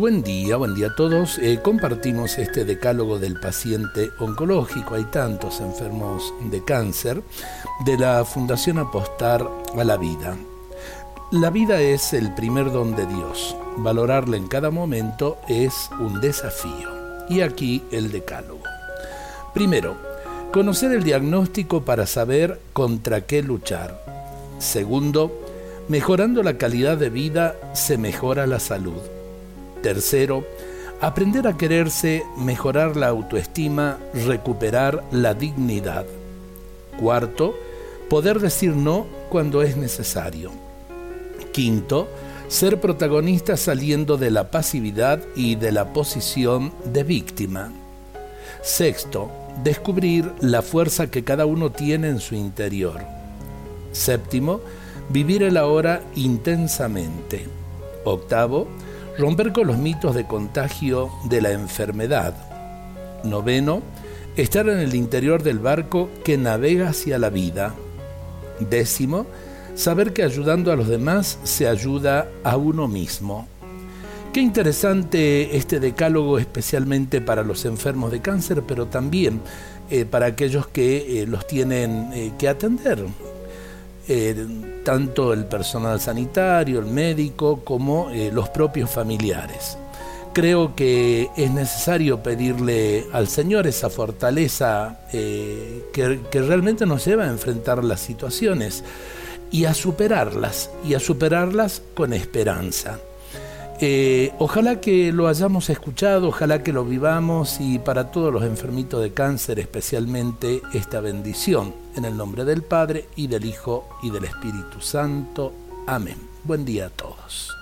Buen día, buen día a todos. Eh, compartimos este decálogo del paciente oncológico, hay tantos enfermos de cáncer, de la Fundación Apostar a la Vida. La vida es el primer don de Dios. Valorarla en cada momento es un desafío. Y aquí el decálogo. Primero, conocer el diagnóstico para saber contra qué luchar. Segundo, mejorando la calidad de vida se mejora la salud. Tercero, aprender a quererse, mejorar la autoestima, recuperar la dignidad. Cuarto, poder decir no cuando es necesario. Quinto, ser protagonista saliendo de la pasividad y de la posición de víctima. Sexto, descubrir la fuerza que cada uno tiene en su interior. Séptimo, vivir el ahora intensamente. Octavo, romper con los mitos de contagio de la enfermedad. Noveno, estar en el interior del barco que navega hacia la vida. Décimo, saber que ayudando a los demás se ayuda a uno mismo. Qué interesante este decálogo especialmente para los enfermos de cáncer, pero también eh, para aquellos que eh, los tienen eh, que atender, tanto el personal sanitario, el médico, como los propios familiares. Creo que es necesario pedirle al Señor esa fortaleza que, que realmente nos lleva a enfrentar las situaciones y a superarlas, y a superarlas con esperanza. Eh, ojalá que lo hayamos escuchado, ojalá que lo vivamos y para todos los enfermitos de cáncer especialmente esta bendición. En el nombre del Padre y del Hijo y del Espíritu Santo. Amén. Buen día a todos.